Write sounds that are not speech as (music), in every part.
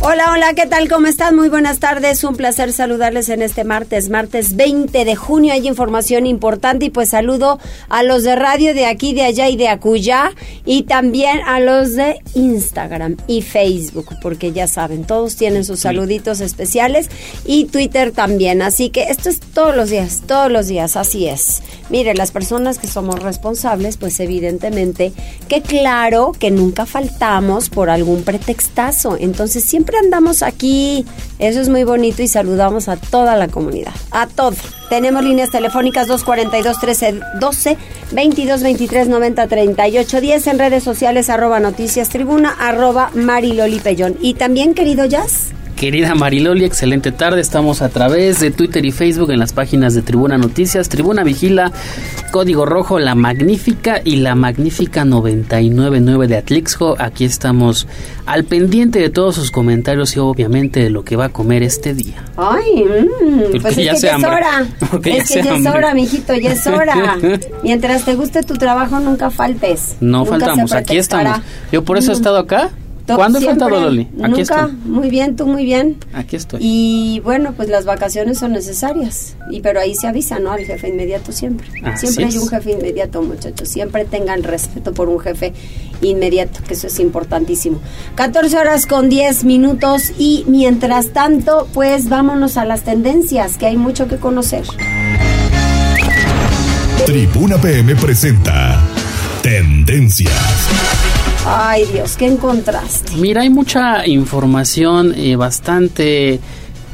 Hola, hola, ¿qué tal? ¿Cómo están? Muy buenas tardes. Un placer saludarles en este martes, martes 20 de junio. Hay información importante y pues saludo a los de radio de aquí, de allá y de acullá y también a los de Instagram y Facebook, porque ya saben, todos tienen sus saluditos especiales y Twitter también. Así que esto es todos los días, todos los días, así es. Mire, las personas que somos responsables, pues evidentemente que claro que nunca faltamos por algún pretextazo. Entonces siempre andamos aquí. Eso es muy bonito y saludamos a toda la comunidad, a todo. Tenemos líneas telefónicas 242-1312, 22-23-90-38-10 en redes sociales arroba noticias tribuna, arroba marilolipellón. Y también, querido Jazz. Querida Mariloli, excelente tarde. Estamos a través de Twitter y Facebook en las páginas de Tribuna Noticias, Tribuna Vigila, Código Rojo, La Magnífica y La Magnífica 999 de Atlixco. Aquí estamos al pendiente de todos sus comentarios y obviamente de lo que va a comer este día. Ay, mm, pues es ya que ya es hora. (laughs) Porque ya es que ya es hora, mijito, ya es hora. (laughs) Mientras te guste tu trabajo, nunca faltes. No Nunca faltamos, aquí estamos. Yo por eso he Mm. estado acá. ¿Cuándo he siempre, faltado, Loli? Aquí Nunca. estoy. Muy bien, tú muy bien. Aquí estoy. Y bueno, pues las vacaciones son necesarias. Y pero ahí se avisa, ¿no? Al jefe inmediato siempre. Así siempre hay un jefe inmediato, muchachos. Siempre tengan respeto por un jefe inmediato, que eso es importantísimo. 14 horas con 10 minutos y mientras tanto, pues vámonos a las tendencias, que hay mucho que conocer. Tribuna PM presenta Tendencias. Ay, Dios, ¿qué encontraste? Mira, hay mucha información eh, bastante,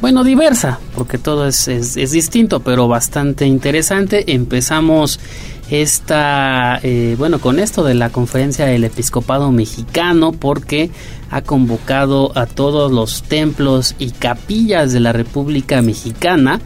bueno, diversa, porque todo es, es, distinto, pero bastante interesante. Empezamos esta, eh, bueno, con esto de la conferencia del episcopado mexicano, porque ha convocado a todos los templos y capillas de la República Mexicana,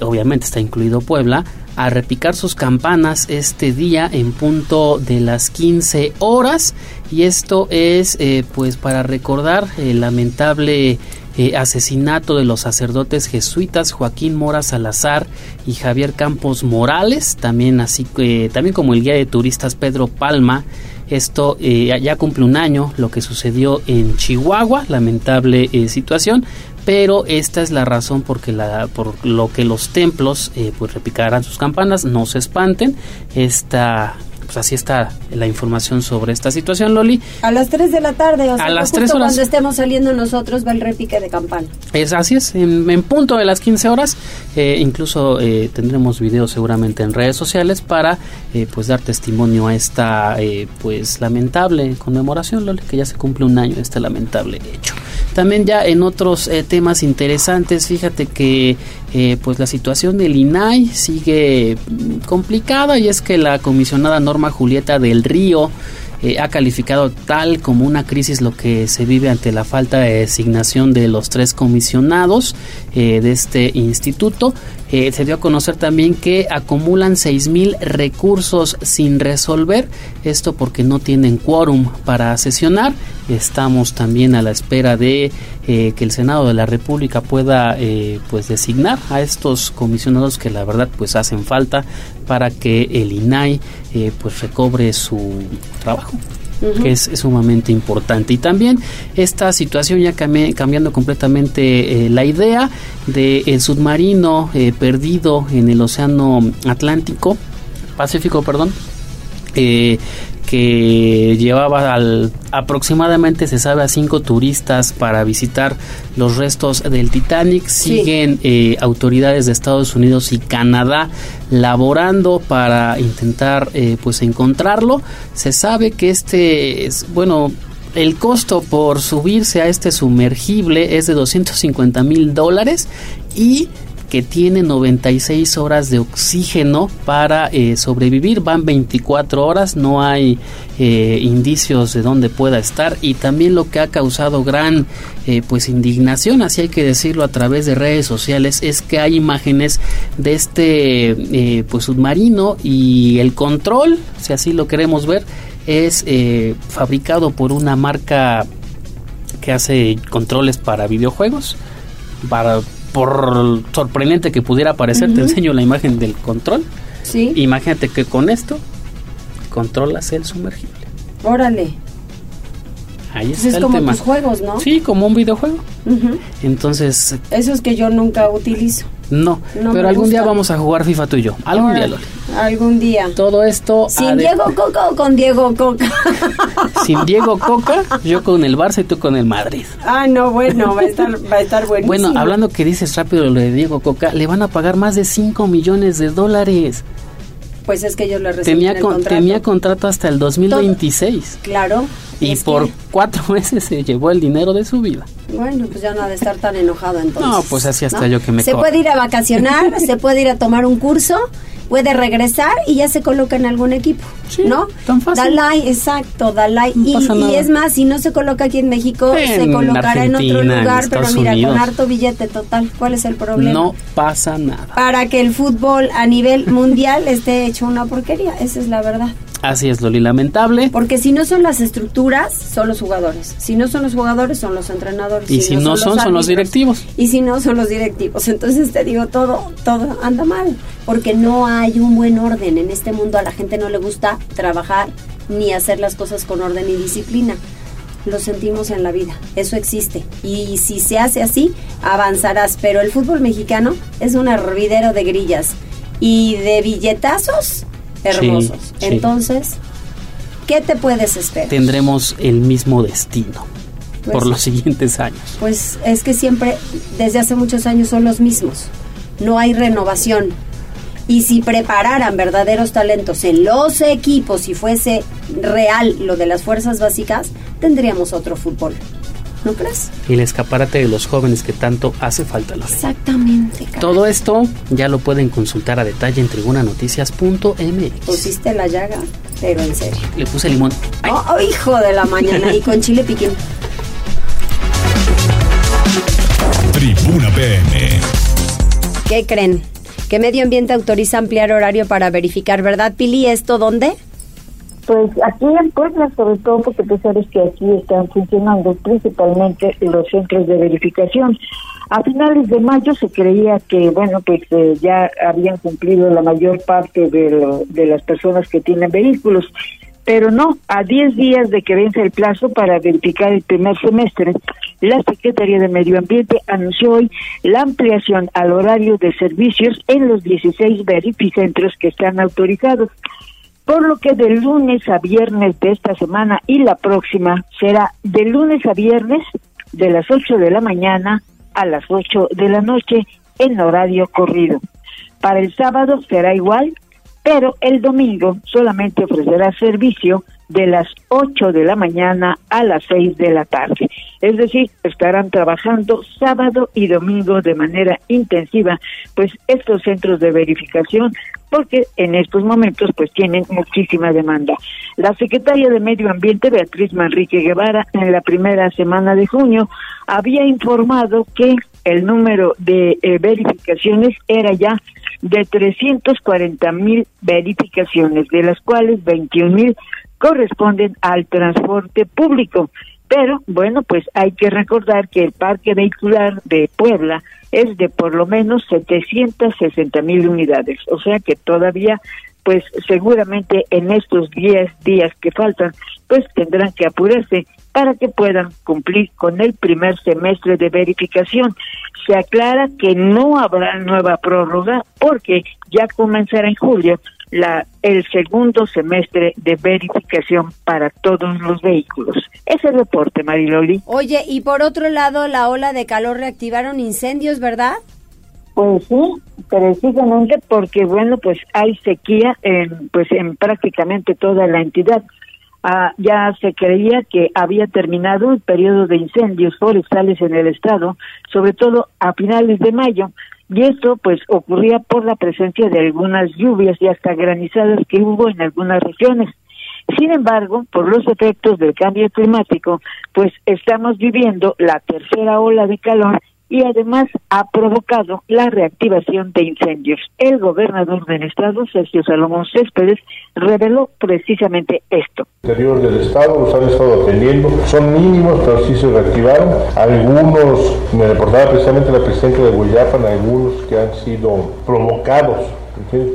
obviamente está incluido Puebla, a repicar sus campanas este día en punto de las 15 horas. Y esto es eh, pues para recordar el lamentable eh, asesinato de los sacerdotes jesuitas Joaquín Mora Salazar y Javier Campos Morales también así también como el guía de turistas Pedro Palma. Esto eh, ya cumple un año lo que sucedió en Chihuahua lamentable eh, situación pero esta es la razón porque la, por lo que los templos eh, pues repicarán sus campanas, no se espanten. Esta, pues así está la información sobre esta situación, Loli. A las 3 de la tarde, o sea, A las justo 3 horas. cuando estemos saliendo nosotros va el repique de campana. Es así es, en, en punto de las 15 horas, eh, incluso eh, tendremos videos seguramente en redes sociales para eh, pues dar testimonio a esta eh, pues lamentable conmemoración, Loli, que ya se cumple un año de este lamentable hecho. También ya en otros eh, temas interesantes, fíjate que eh, pues la situación del INAI sigue mm, complicada y es que la comisionada Norma Julieta del Río eh, ha calificado tal como una crisis lo que se vive ante la falta de designación de los tres comisionados eh, de este instituto. Eh, se dio a conocer también que acumulan 6.000 recursos sin resolver, esto porque no tienen quórum para sesionar. Estamos también a la espera de eh, que el Senado de la República pueda pues designar a estos comisionados que la verdad pues hacen falta para que el INAI pues recobre su trabajo que es, sumamente importante. Y también esta situación ya cambi- cambiando completamente eh, la idea del el submarino eh, perdido en el Océano Atlántico, Pacífico, perdón, eh, que llevaba al, aproximadamente se sabe a cinco turistas para visitar los restos del Titanic Sí. siguen eh, autoridades de Estados Unidos y Canadá laborando para intentar eh, pues encontrarlo se sabe que este es bueno el costo por subirse a este sumergible es de 250 mil dólares y que tiene 96 horas de oxígeno para eh, sobrevivir. Van 24 horas, no hay eh, indicios de dónde pueda estar y también lo que ha causado gran eh, pues indignación, así hay que decirlo a través de redes sociales, es que hay imágenes de este pues submarino y el control, si así lo queremos ver, es fabricado por una marca que hace controles para videojuegos para por sorprendente que pudiera parecer, te enseño la imagen del control. Sí. Imagínate que con esto controlas el sumergible. Órale. Ahí está es como tus juegos, ¿no? Sí, como un videojuego. Entonces. Eso es que yo nunca utilizo. No, pero algún día vamos a jugar FIFA tú y yo. Algún día, Loli. Algún día. Todo esto. ¿Sin Diego Coca o con Diego Coca? (laughs) Sin Diego Coca, yo con el Barça y tú con el Madrid. Ah, no, bueno, va a estar, va a estar buenísimo. Bueno, hablando que dices rápido lo de Diego Coca, le van a pagar más de 5 millones de dólares. Pues es que yo le tenía, contrato. tenía contrato hasta el 2026. claro. Y por cuatro (laughs) meses se llevó el dinero de su vida. Bueno, pues ya no ha de estar tan enojado entonces. No, pues así hasta yo que me Se puede ir a vacacionar, (laughs) se puede ir a tomar un curso, puede regresar y ya se coloca en algún equipo, sí, ¿no? Tan fácil. Dalai, exacto, Dalai. y, y, es más, si no se coloca aquí en México, se colocará en otro lugar, pero mira, con harto billete total. ¿Cuál es el problema? No pasa nada. Para que el fútbol a nivel mundial esté hecho una porquería, esa es la verdad. Así es, Loli, lamentable. Porque si no son las estructuras, son los jugadores. Si no son los jugadores, son los entrenadores. Y si, no, son, son los, directivos. Y si no, son los directivos. Entonces te digo, todo, todo anda mal. Porque no hay un buen orden. En este mundo a la gente no le gusta trabajar ni hacer las cosas con orden y disciplina. Lo sentimos en la vida. Eso existe. Y si se hace así, avanzarás. Pero el fútbol mexicano es un hervidero de grillas. Y de billetazos hermosos. Entonces, ¿qué te puedes esperar? Tendremos el mismo destino pues por los siguientes años. Pues es que siempre, desde hace muchos años, son los mismos. No hay renovación. Y si prepararan verdaderos talentos en los equipos, si fuese real lo de las fuerzas básicas, tendríamos otro fútbol. ¿No crees? Y el escaparate de los jóvenes que tanto hace falta. Exactamente. Todo esto ya lo pueden consultar a detalle en tribunanoticias.mx. Pusiste la llaga, pero en serio. Le puse limón. Oh, hijo de la mañana. y con chile piquín. Tribuna PM. ¿Qué creen? Que Medio Ambiente autoriza ampliar horario para verificar, ¿verdad, Pili? ¿Esto dónde? Pues aquí en Puebla, sobre todo porque tú sabes que aquí están funcionando principalmente los centros de verificación. A finales de mayo se creía que, bueno, pues ya habían cumplido la mayor parte de, de las personas que tienen vehículos, pero no, a 10 días de que vence el plazo para verificar el primer semestre, la Secretaría de Medio Ambiente anunció hoy la ampliación al horario de servicios en los 16 verificentros que están autorizados por lo que de lunes a viernes de esta semana y la próxima será de lunes a viernes de las 8 de la mañana a las 8 de la noche en horario corrido. Para el sábado será igual, pero el domingo solamente ofrecerá servicio de las 8 de la mañana a las 6 de la tarde. Es decir, estarán trabajando sábado y domingo de manera intensiva, pues estos centros de verificación, porque en estos momentos pues tienen muchísima demanda. La secretaria de Medio Ambiente, Beatriz Manrique Guevara, en la primera semana de junio, había informado que el número de eh, verificaciones era ya de 340 mil verificaciones, de las cuales 21 mil corresponden al transporte público. Pero bueno, pues hay que recordar que el parque vehicular de Puebla es de por lo menos 760 mil unidades, o sea que todavía pues seguramente en estos 10 días que faltan, pues tendrán que apurarse para que puedan cumplir con el primer semestre de verificación. Se aclara que no habrá nueva prórroga porque ya comenzará en julio la, el segundo semestre de verificación para todos los vehículos. Ese reporte, Mariloli. Oye, y por otro lado, la ola de calor reactivaron incendios, ¿verdad? Pues sí, precisamente porque, bueno, pues hay sequía en, pues en prácticamente toda la entidad. Ah, ya se creía que había terminado el periodo de incendios forestales en el estado, sobre todo a finales de mayo, y esto pues ocurría por la presencia de algunas lluvias y hasta granizadas que hubo en algunas regiones. Sin embargo, por los efectos del cambio climático, pues estamos viviendo la tercera ola de calor y además ha provocado la reactivación de incendios. El gobernador del estado, Sergio Salomón Céspedes, reveló precisamente esto. El interior del estado los han estado atendiendo, son mínimos, pero sí se reactivaron. Algunos, me reportaba precisamente la presidenta de Guayapan, algunos que han sido provocados,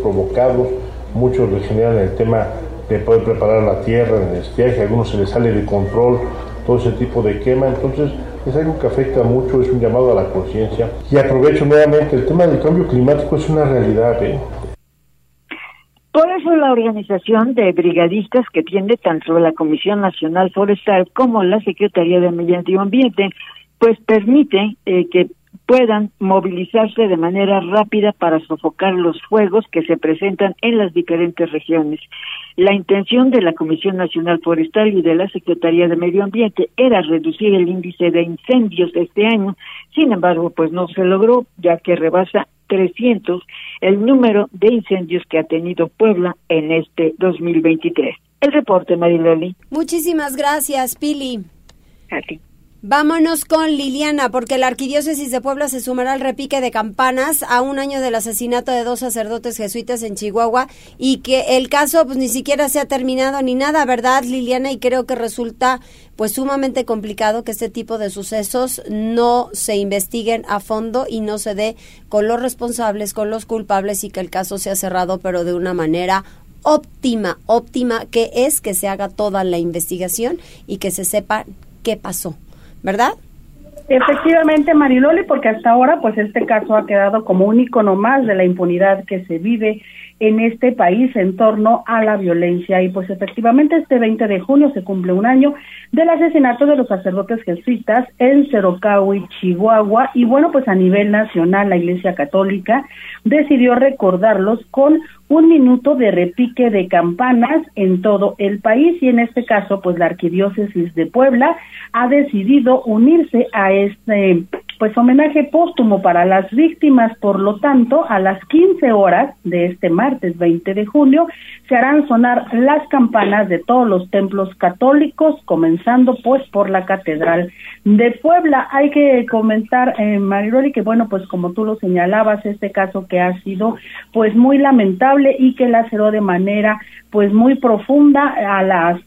provocados, muchos generan el tema de poder preparar la tierra en el estiaje, algunos se les sale de control todo ese tipo de quema, entonces es algo que afecta mucho, es un llamado a la conciencia. Y aprovecho nuevamente, el tema del cambio climático es una realidad. ¿eh? Por eso la organización de brigadistas que tiene tanto la Comisión Nacional Forestal como la Secretaría de Medio Ambiente, pues permite eh, que puedan movilizarse de manera rápida para sofocar los fuegos que se presentan en las diferentes regiones. La intención de la Comisión Nacional Forestal y de la Secretaría de Medio Ambiente era reducir el índice de incendios este año, sin embargo, pues no se logró, ya que rebasa 300 el número de incendios que ha tenido Puebla en este 2023. El reporte, Mariloli. Muchísimas gracias, Pili. A ti. Vámonos con Liliana, porque la Arquidiócesis de Puebla se sumará al repique de campanas a un año del asesinato de dos sacerdotes jesuitas en Chihuahua y que el caso pues ni siquiera se ha terminado ni nada, ¿verdad, Liliana? Y creo que resulta pues sumamente complicado que este tipo de sucesos no se investiguen a fondo y no se dé con los responsables, con los culpables y que el caso sea cerrado, pero de una manera óptima, óptima, que es que se haga toda la investigación y que se sepa qué pasó. ¿Verdad? Efectivamente, Mariloli, porque hasta ahora, pues este caso ha quedado como un icono más de la impunidad que se vive en este país en torno a la violencia. Y pues efectivamente este 20 de junio se cumple un año del asesinato de los sacerdotes jesuitas en Cerocahui, Chihuahua. Y bueno, pues a nivel nacional la Iglesia Católica decidió recordarlos con un minuto de repique de campanas en todo el país y en este caso pues la arquidiócesis de Puebla ha decidido unirse a este pues homenaje póstumo para las víctimas. Por lo tanto a las 15 horas de este martes 20 de junio se harán sonar las campanas de todos los templos católicos comenzando pues por la catedral de Puebla. Hay que comentar eh, que bueno pues como tú lo señalabas este caso que ha sido pues muy lamentable y que laceró de manera pues muy profunda a las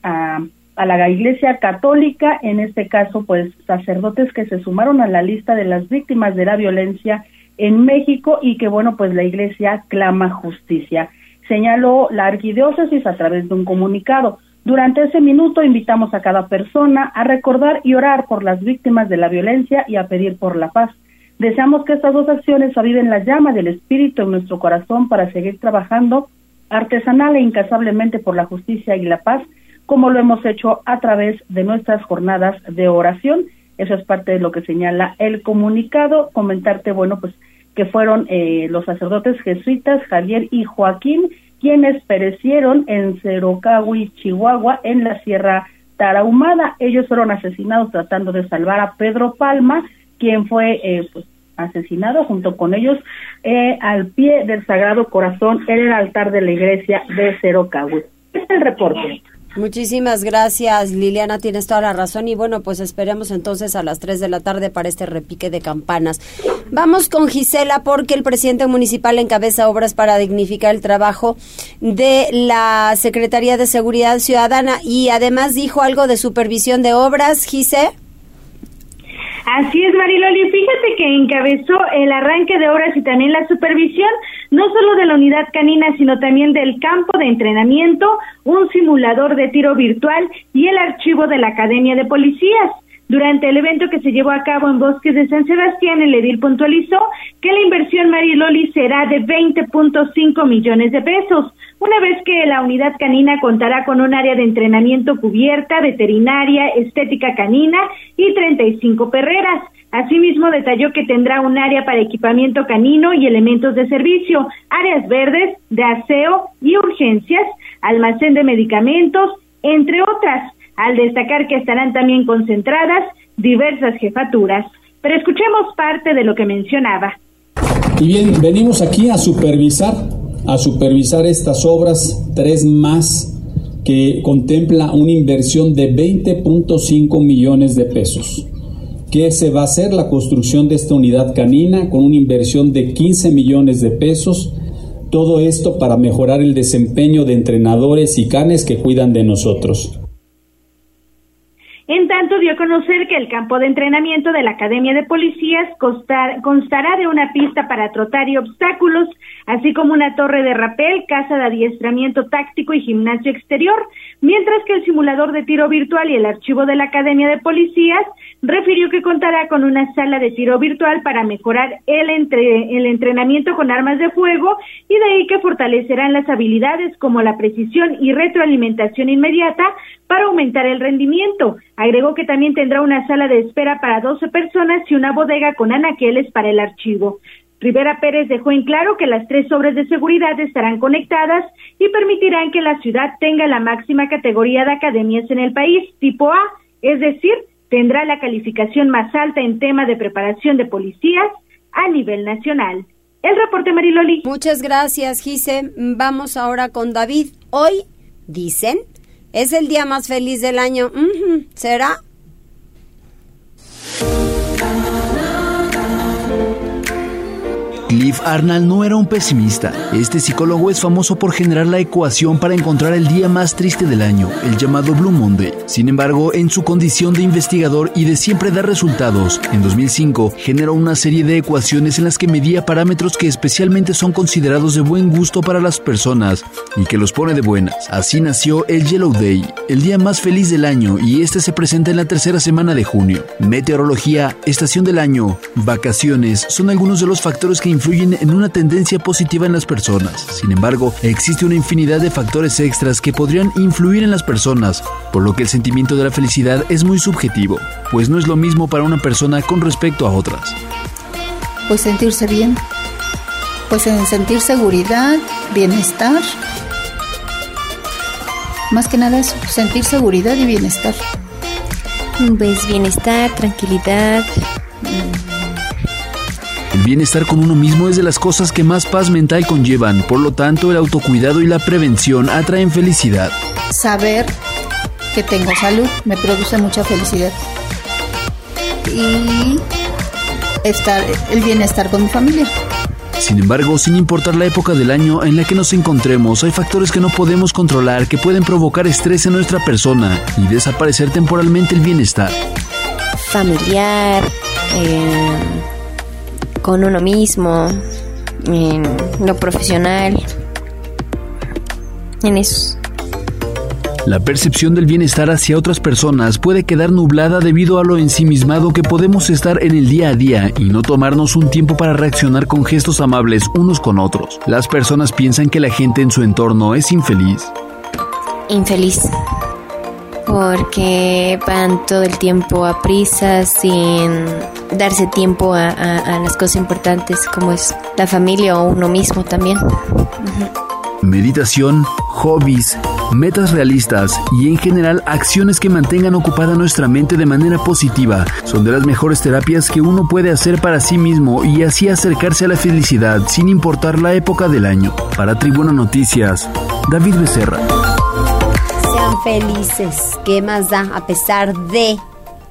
la Iglesia Católica, en este caso pues sacerdotes que se sumaron a la lista de las víctimas de la violencia en México y que bueno pues la Iglesia clama justicia. Señaló la arquidiócesis a través de un comunicado. Durante ese minuto invitamos a cada persona a recordar y orar por las víctimas de la violencia y a pedir por la paz. Deseamos que estas dos acciones aviven la llama del Espíritu en nuestro corazón para seguir trabajando artesanal e incansablemente por la justicia y la paz, como lo hemos hecho a través de nuestras jornadas de oración. Eso es parte de lo que señala el comunicado. Comentarte, bueno, pues que fueron eh, los sacerdotes jesuitas Javier y Joaquín quienes perecieron en Cerocahui, Chihuahua, en la Sierra Tarahumada. Ellos fueron asesinados tratando de salvar a Pedro Palma, quien fue eh, pues, asesinado junto con ellos eh, al pie del Sagrado Corazón en el altar de la iglesia de Cerocahui. Este es el reporte. Muchísimas gracias, Liliana, tienes toda la razón y bueno, pues esperemos entonces a las 3 de la tarde para este repique de campanas. Vamos con Gisela porque el presidente municipal encabeza obras para dignificar el trabajo de la Secretaría de Seguridad Ciudadana y además dijo algo de supervisión de obras, Gisela. Así es, Mariloli. Fíjate que encabezó el arranque de obras y también la supervisión, no solo de la unidad canina, sino también del campo de entrenamiento, un simulador de tiro virtual y el archivo de la Academia de Policías. Durante el evento que se llevó a cabo en Bosques de San Sebastián, el edil puntualizó que la inversión Mariloli será de 20.5 millones de pesos, una vez que la unidad canina contará con un área de entrenamiento cubierta, veterinaria, estética canina y 35 perreras. Asimismo, detalló que tendrá un área para equipamiento canino y elementos de servicio, áreas verdes, de aseo y urgencias, almacén de medicamentos, entre otras al destacar que estarán también concentradas diversas jefaturas. Pero escuchemos parte de lo que mencionaba. Y bien, venimos aquí a supervisar, a supervisar estas obras, tres más, que contempla una inversión de 20.5 millones de pesos. Que se va a hacer la construcción de esta unidad canina con una inversión de 15 millones de pesos. Todo esto para mejorar el desempeño de entrenadores y canes que cuidan de nosotros. En tanto, dio a conocer que el campo de entrenamiento de la Academia de Policías constará de una pista para trotar y obstáculos, así como una torre de rapel, casa de adiestramiento táctico y gimnasio exterior, mientras que el simulador de tiro virtual y el archivo de la Academia de Policías refirió que contará con una sala de tiro virtual para mejorar el, el entrenamiento con armas de fuego y de ahí que fortalecerán las habilidades como la precisión y retroalimentación inmediata para aumentar el rendimiento. Agregó que también tendrá una sala de espera para 12 personas y una bodega con anaqueles para el archivo. Rivera Pérez dejó en claro que las tres obras de seguridad estarán conectadas y permitirán que la ciudad tenga la máxima categoría de academias en el país, tipo A, es decir, tendrá la calificación más alta en tema de preparación de policías a nivel nacional. El reporte Mariloli. Muchas gracias, Gise. Vamos ahora con David. Hoy, dicen, es el día más feliz del año. ¿Será? Arnold no era un pesimista. Este psicólogo es famoso por generar la ecuación para encontrar el día más triste del año, el llamado Blue Monday. Sin embargo, en su condición de investigador y de siempre dar resultados, en 2005 generó una serie de ecuaciones en las que medía parámetros que especialmente son considerados de buen gusto para las personas y que los pone de buenas. Así nació el Yellow Day, el día más feliz del año y este se presenta en la tercera semana de junio. Meteorología, estación del año, vacaciones son algunos de los factores que influyen en una tendencia positiva en las personas. Sin embargo, existe una infinidad de factores extras que podrían influir en las personas, por lo que el sentimiento de la felicidad es muy subjetivo, pues no es lo mismo para una persona con respecto a otras. Pues sentirse bien, pues en sentir seguridad, bienestar. Más que nada eso, sentir seguridad y bienestar. Pues bienestar, tranquilidad, bienestar con uno mismo es de las cosas que más paz mental conllevan, por lo tanto el autocuidado y la prevención atraen felicidad. Saber que tengo salud me produce mucha felicidad. Y estar, el bienestar con mi familia. Sin embargo, sin importar la época del año en la que nos encontremos, hay factores que no podemos controlar que pueden provocar estrés en nuestra persona y desaparecer temporalmente el bienestar. Familiar, eh, con uno mismo, en lo profesional, en eso. La percepción del bienestar hacia otras personas puede quedar nublada debido a lo ensimismado que podemos estar en el día a día y no tomarnos un tiempo para reaccionar con gestos amables unos con otros. Las personas piensan que la gente en su entorno es infeliz. Infeliz porque van todo el tiempo a prisa sin darse tiempo a, las cosas importantes como es la familia o uno mismo también. Meditación, hobbies, metas realistas y en general acciones que mantengan ocupada nuestra mente de manera positiva son de las mejores terapias que uno puede hacer para sí mismo y así acercarse a la felicidad sin importar la época del año. Para Tribuna Noticias, David Becerra felices. ¿Qué más da? A pesar de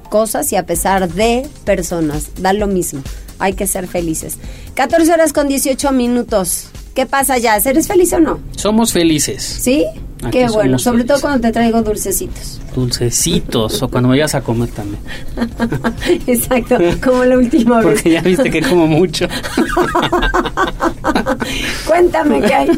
cosas y a pesar de personas. Da lo mismo. Hay que ser felices. 14 horas con 18 minutos. ¿Qué pasa ya? ¿Eres feliz o no? Somos felices. ¿Sí? Qué bueno, sobre todo cuando te traigo dulcecitos. Dulcecitos, o cuando vayas a comer también. (laughs) Exacto, como la última (laughs) vez. Porque ya viste que como mucho. (laughs) Cuéntame qué hay.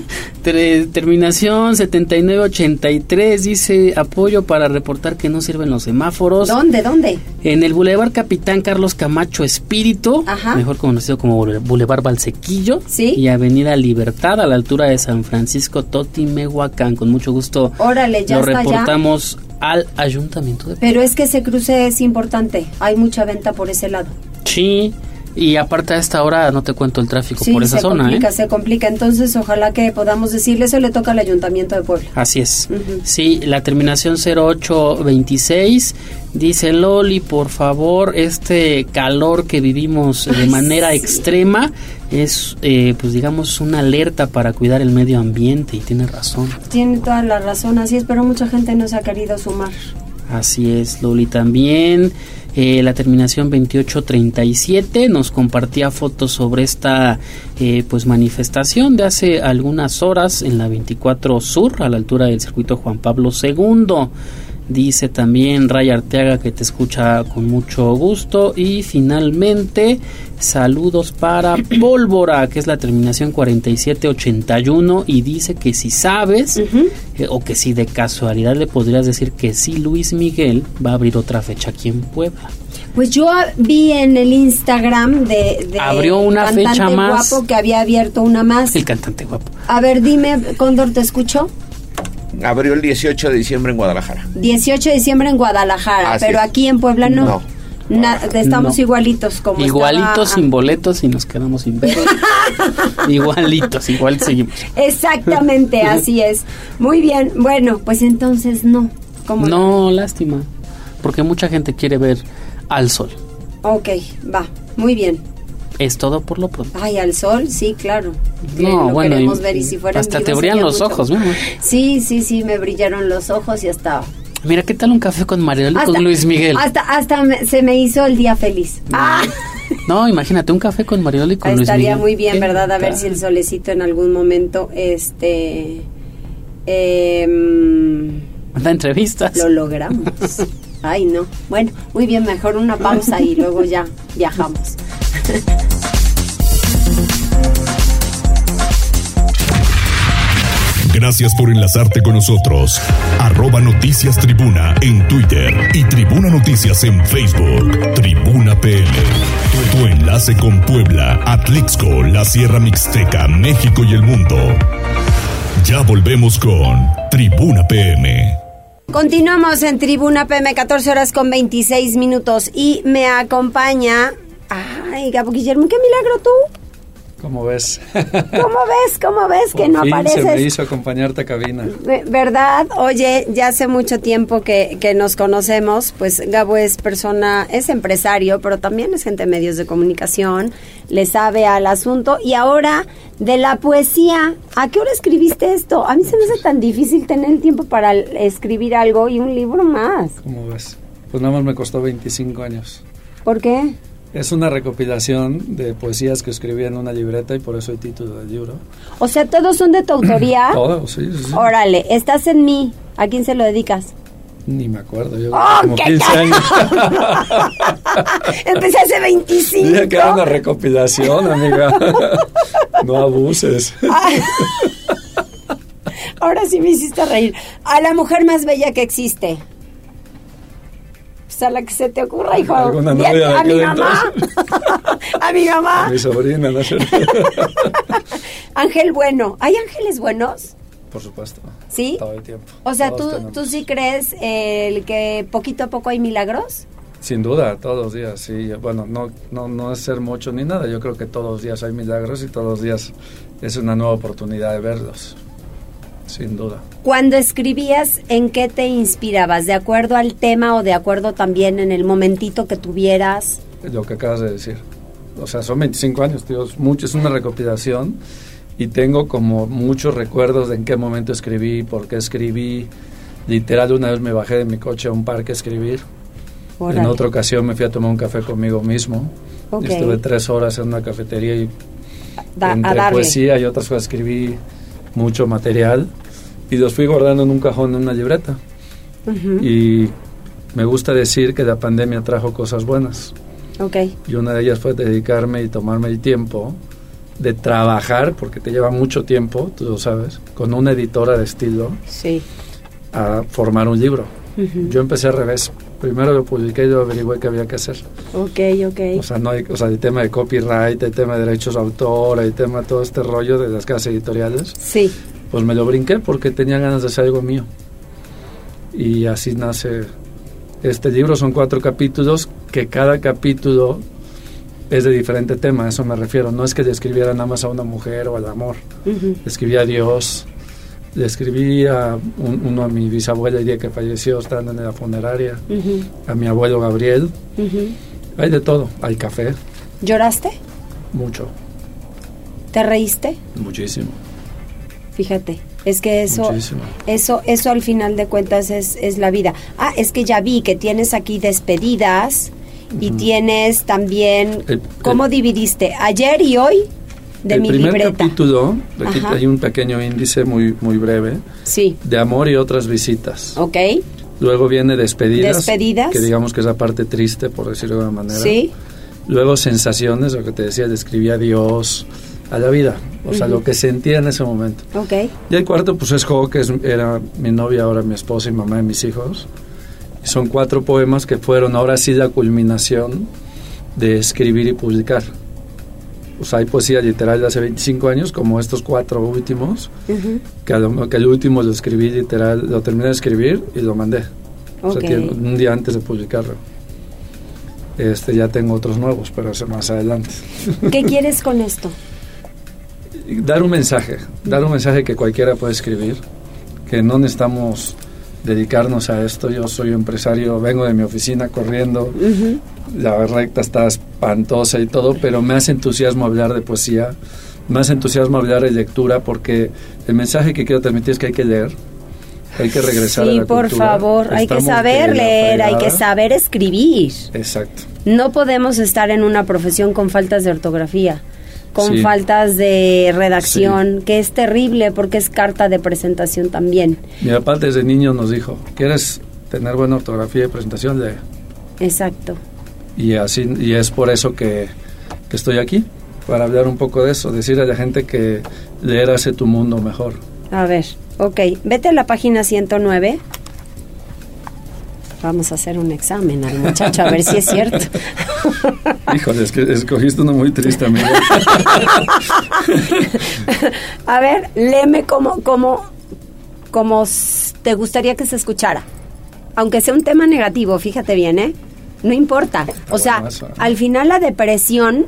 terminación 7983 dice apoyo para reportar que no sirven los semáforos. ¿Dónde? ¿Dónde? En el Boulevard Capitán Carlos Camacho Espíritu, mejor conocido como Boulevard Valsequillo. Sí. Y Avenida Libertad a la altura de San Francisco Totimehuacán. Con mucho gusto. Órale, ya lo reportamos al ayuntamiento de Pero es que ese cruce es importante. Hay mucha venta por ese lado. Sí. Y aparte a esta hora no te cuento el tráfico Sí, por esa se zona. complica, ¿eh? se complica. Entonces, ojalá que podamos decirle, eso le toca al Ayuntamiento de Puebla. Así es. Ujú. Sí, la terminación 0826 dice Loli, por favor, este calor que vivimos de Ay, manera sí. extrema es, eh, pues digamos, una alerta para cuidar el medio ambiente y tiene razón. Tiene toda la razón, así es, pero mucha gente no se ha querido sumar. Así es, Loli también. Eh, la terminación 2837 nos compartía fotos sobre esta eh, pues manifestación de hace algunas horas en la 24 Sur, a la altura del circuito Juan Pablo II. Dice también Ray Arteaga que te escucha con mucho gusto. Y finalmente, saludos para (clears throat) Pólvora, que es la terminación 4781. Y dice que si sabes, eh, o que si de casualidad le podrías decir que sí, Luis Miguel va a abrir otra fecha aquí en Puebla. Pues yo vi en el Instagram de, de Abrió una cantante fecha más. guapo que había abierto una más. El cantante guapo. A ver, dime, Cóndor, ¿te escucho? Abrió el 18 de diciembre en Guadalajara. 18 de diciembre en Guadalajara, Así pero es. aquí en Puebla no. No. Na- estamos No. igualitos como Igualitos estaba- sin boletos y nos quedamos sin ver. (laughs) igualitos, igual seguimos. Exactamente, así es. Muy bien, bueno, pues entonces no. ¿Cómo No, lástima. Porque mucha gente quiere ver al sol. Ok, va, muy bien. Es todo por lo pronto. Ay, al sol, sí, claro. No, lo bueno, queremos y- ver y si fuera hasta vivo te brillan los mucho. ojos. Sí, sí, sí, me brillaron los ojos y hasta... Mira, ¿qué tal un café con Mariel y con Luis Miguel? Hasta, hasta me- se me hizo el día feliz. Ah, No, imagínate un café con Mariel y con Luis estaría Miguel. muy bien, ¿Qué ¿verdad? A ver si el solecito en algún momento, este... em, Manda entrevistas. lo logramos. (laughs) Ay, no. Bueno, muy bien, mejor una pausa y luego ya viajamos. Gracias por enlazarte con nosotros. Arroba Noticias Tribuna en Twitter y Tribuna Noticias en Facebook. Tribuna PM. Tu, tu enlace con Puebla, Atlixco, la Sierra Mixteca, México y el mundo. Ya volvemos con Tribuna PM. Continuamos en Tribuna PM, 14 horas con 26 minutos y me acompaña... Ay, Gabo Guillermo, qué milagro tú. ¿Cómo ves? ¿Cómo ves? ¿Cómo ves que no fin se me hizo acompañarte a cabina. Ve- ¿Verdad? Oye, ya hace mucho tiempo que, que nos conocemos, pues Gabo es persona, es empresario, pero también es gente de medios de comunicación, le sabe al asunto y ahora de la poesía, ¿a qué hora escribiste esto? A mí se me hace tan difícil tener el tiempo para escribir algo y un libro más. ¿Cómo ves? Pues nada más me costó 25 años. ¿Por qué? Es una recopilación de poesías que escribí en una libreta y por eso el título del libro. O sea, todos son de tu autoría. (clears throat) Todo, sí, sí, sí. Órale, estás en mí. ¿A quién se lo dedicas? Ni me acuerdo, yo ¡Oh, como qué 15 años. (laughs) Empecé hace 25. Dije que era una recopilación, amiga. (laughs) no abuses. (laughs) Ahora sí me hiciste reír. A la mujer más bella que existe. Pues a la que se te ocurra, hijo. ¿Alguna Y (laughs) a- mi mamá. a mi mamá. Mi sobrina, ¿no? (laughs) Ángel bueno. ¿Hay ángeles buenos? Por supuesto. ¿Sí? Todo el tiempo. O sea, Todos ¿tú, tenemos. ¿tú sí crees eh, el que poquito a poco hay milagros? Sin duda, todos los días, sí. Bueno, no, no, no es ser mucho ni nada. Yo creo que todos los días hay milagros y todos los días es una nueva oportunidad de verlos. Sin duda. Cuando escribías, ¿en qué te inspirabas? ¿De acuerdo al tema o de acuerdo también en el momentito que tuvieras? Lo que acabas de decir. O sea, son 25 años, tío. Es, mucho, es una recopilación y tengo como muchos recuerdos de en qué momento escribí, por qué escribí. Literal, una vez me bajé de mi coche a un parque a escribir. Órale. En otra ocasión me fui a tomar un café conmigo mismo. Ok. Y Estuve tres horas en una cafetería y Da- entre poesía y otras cosas escribí mucho material y los fui guardando en un cajón en una libreta. Y me gusta decir que la pandemia trajo cosas buenas. Ok. Y una de ellas fue dedicarme y tomarme el tiempo de trabajar, porque te lleva mucho tiempo, tú lo sabes, con una editora de estilo Sí. a formar un libro. Yo empecé al revés. Primero lo publiqué y luego averigüé qué había que hacer. Ok, ok. O sea, no hay, o sea, el tema de copyright, el tema de derechos de autor, el tema todo este rollo de las casas editoriales. Sí. Pues me lo brinqué porque tenía ganas de hacer algo mío. Y así nace este libro. Son cuatro capítulos que cada capítulo es de diferente tema, a eso me refiero. No es que le escribiera nada más a una mujer o al amor. Ujú. Le escribí a Dios, le escribí a un- uno a mi bisabuela el día que falleció, estando en la funeraria, a mi abuelo Gabriel. Hay de todo. Hay café, ¿Lloraste? mucho, ¿Te reíste? muchísimo. Fíjate, es que eso, Muchísimo. eso, eso al final de cuentas es, es la vida. Ah, es que ya vi que tienes aquí despedidas y tienes también, El- ¿cómo dividiste? Ayer y hoy de el mi primer libreta. capítulo, aquí Ajá. hay un pequeño índice muy, muy breve, Sí, de amor y otras visitas. ok, Luego viene despedidas, Despedidas. que digamos que es la parte triste, por decirlo de alguna manera. sí, Luego sensaciones, lo que te decía, le escribí a Dios, a la vida, o sea, Ujú. lo que sentía en ese momento. ok, Y el cuarto, pues es Jo, que es- era mi novia, ahora mi esposa y mamá de mis hijos. Y son cuatro poemas que fueron ahora sí la culminación de escribir y publicar. O sea, hay poesía literal de hace 25 años, como estos cuatro últimos, que, a lo- que el último lo escribí literal, lo terminé de escribir y lo mandé. O sea, un día antes de publicarlo. Este, ya tengo otros nuevos, pero eso más adelante. (laughs) ¿qué quieres con esto? dar un mensaje, dar un mensaje que cualquiera puede escribir, que no necesitamos dedicarnos a esto. Yo soy empresario, vengo de mi oficina corriendo, la recta está espantosa y todo, pero me hace entusiasmo hablar de poesía, me hace entusiasmo hablar de lectura, porque el mensaje que quiero transmitir es que hay que leer, hay que regresar a la por cultura. favor, hay que saber leer, hay que saber escribir. Exacto. No podemos estar en una profesión con faltas de ortografía, con Sí. faltas de redacción, que es terrible porque es carta de presentación también. Mi papá desde niño nos dijo, ¿quieres tener buena ortografía y presentación? Lee. Exacto. Y así y es por eso que, que estoy aquí, para hablar un poco de eso, decirle a la gente que leer hace tu mundo mejor. A ver, ok, vete a la página 109. Vamos a hacer un examen al muchacho a ver si es cierto. (laughs) Híjole, es que escogiste uno muy triste, amigo. (laughs) A ver, léeme como, como, como te gustaría que se escuchara. Aunque sea un tema negativo, fíjate bien, ¿eh? No importa. O sea, al final la depresión,